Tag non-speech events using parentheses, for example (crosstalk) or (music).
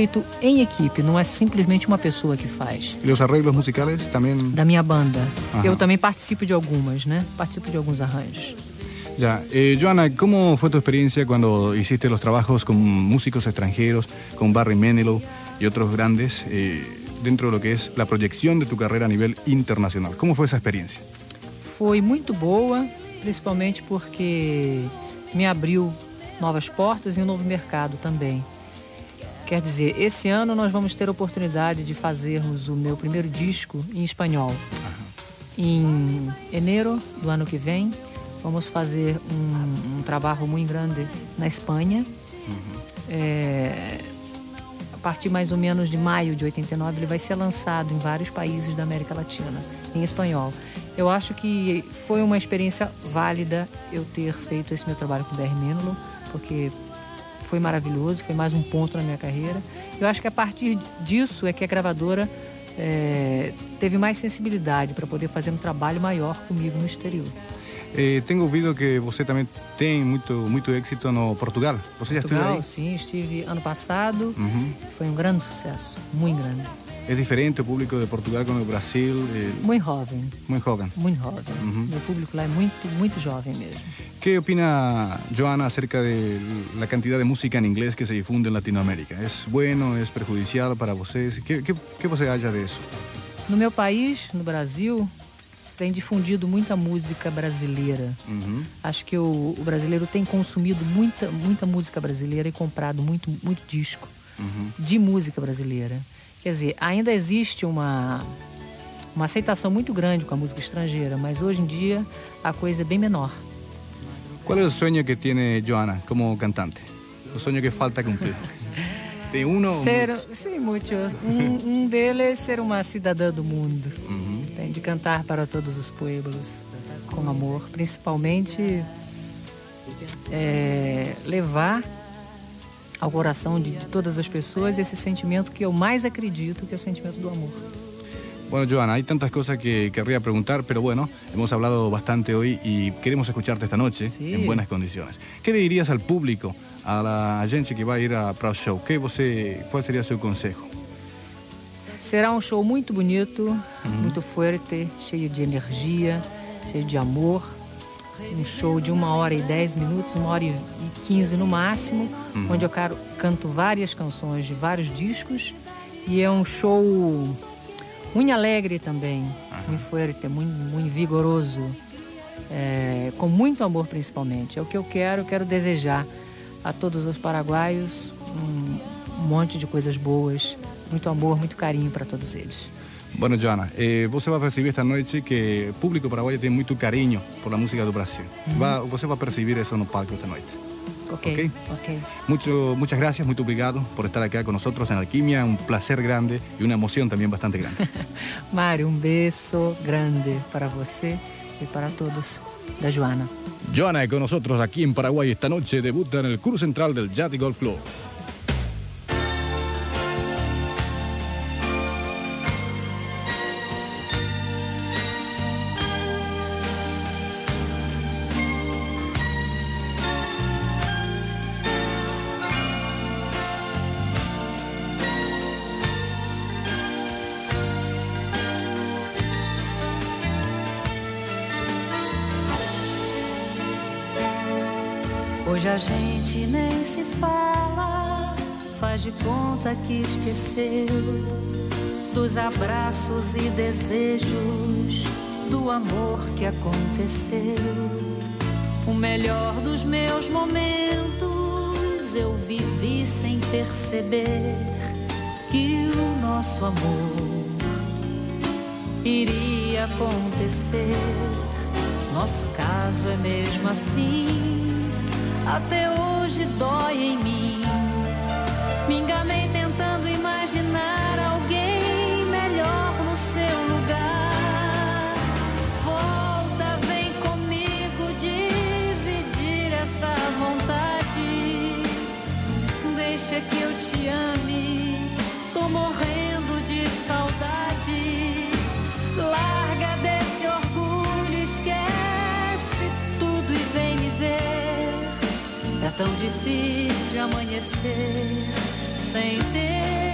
feito em equipe, não é simplesmente uma pessoa que faz. E os arreglos musicais também? Da minha banda. Ajá. Eu também participo de algumas, né? Participo de alguns arranjos. Ya, eh, Joana, ¿cómo fue tu experiencia cuando hiciste los trabajos con músicos extranjeros, con Barry Manilow y otros grandes, eh, dentro de lo que es la proyección de tu carrera a nivel internacional? ¿Cómo fue esa experiencia? Foi muito boa, principalmente porque me abriu novas portas e um novo mercado também. Quer dizer, esse ano nós vamos ter a oportunidade de fazermos o meu primeiro disco em espanhol. Em janeiro do ano que vem, vamos fazer um, um trabalho muito grande na Espanha. Uhum. É, a partir mais ou menos de maio de 89, ele vai ser lançado em vários países da América Latina, em espanhol. Eu acho que foi uma experiência válida eu ter feito esse meu trabalho com o BR Mênulo, porque foi maravilhoso, foi mais um ponto na minha carreira. Eu acho que a partir disso é que a gravadora é, teve mais sensibilidade para poder fazer um trabalho maior comigo no exterior. Eh, tenho ouvido que você também tem muito muito êxito no Portugal. Você já Portugal, esteve aí? sim, estive ano passado. Uhum. Foi um grande sucesso, muito grande. É diferente o público de Portugal com o Brasil? Eh... Muito jovem. Muito jovem. Muito jovem. Uhum. Meu público lá é muito, muito jovem mesmo. ¿Qué opina Joana acerca de la cantidad de música en inglés que se difunde en Latinoamérica? ¿Es bueno, es perjudicial para vocês? ¿Qué, qué, qué você acha de eso? No meu país, no Brasil, tem difundido muita música brasileira. Uhum. Acho que o, o, brasileiro tem consumido muita, muita música brasileira e comprado muito, muito disco uhum. de música brasileira. Quer dizer, ainda existe uma, uma aceitação muito grande com a música estrangeira, mas hoje em dia a coisa é bem menor. Qual é o sonho que tem Joana como cantante? O sonho que falta cumprir? (laughs) Tem um ser, Sim, muitos. Um, um deles é ser uma cidadã do mundo. Uhum. Tem de cantar para todos os pueblos com amor, principalmente é, levar ao coração de, de todas as pessoas esse sentimento que eu mais acredito, que é o sentimento do amor. Bueno, Joana, hay tantas cosas que querría preguntar, pero bueno, hemos hablado bastante hoy y queremos escucharte esta noche sí. en buenas condiciones. ¿Qué le dirías al público, a la gente que vai ir para o show? Que você, qual seria seu consejo? Será um show muito bonito, uhum. muito forte, cheio de energia, cheio de amor. Um show de uma hora e dez minutos, uma hora e quinze no máximo, uhum. onde eu canto várias canções de vários discos. E é um show muito alegre também, muito forte, muito, muito vigoroso, é, com muito amor principalmente. É o que eu quero, quero desejar a todos os paraguaios um, um monte de coisas boas, muito amor, muito carinho para todos eles. Bueno, Joana, eh, você vai perceber esta noite que o público paraguaio tem muito carinho por a música do Brasil. Uhum. Vai, você vai perceber isso no palco esta noite. Ok, ok. Mucho, muchas gracias, muy obrigado por estar acá con nosotros en Alquimia. Un placer grande y una emoción también bastante grande. (laughs) Mário, um beijo grande para você e para todos da Joana. Joana con nosotros aquí en Paraguay esta noche debuta en el Club Central del Yati Golf Club. Hoje a gente nem se fala, faz de conta que esqueceu dos abraços e desejos, do amor que aconteceu. O melhor dos meus momentos eu vivi sem perceber que o nosso amor iria acontecer. Nosso caso é mesmo assim até hoje dói em mim. Amanhecer sem ter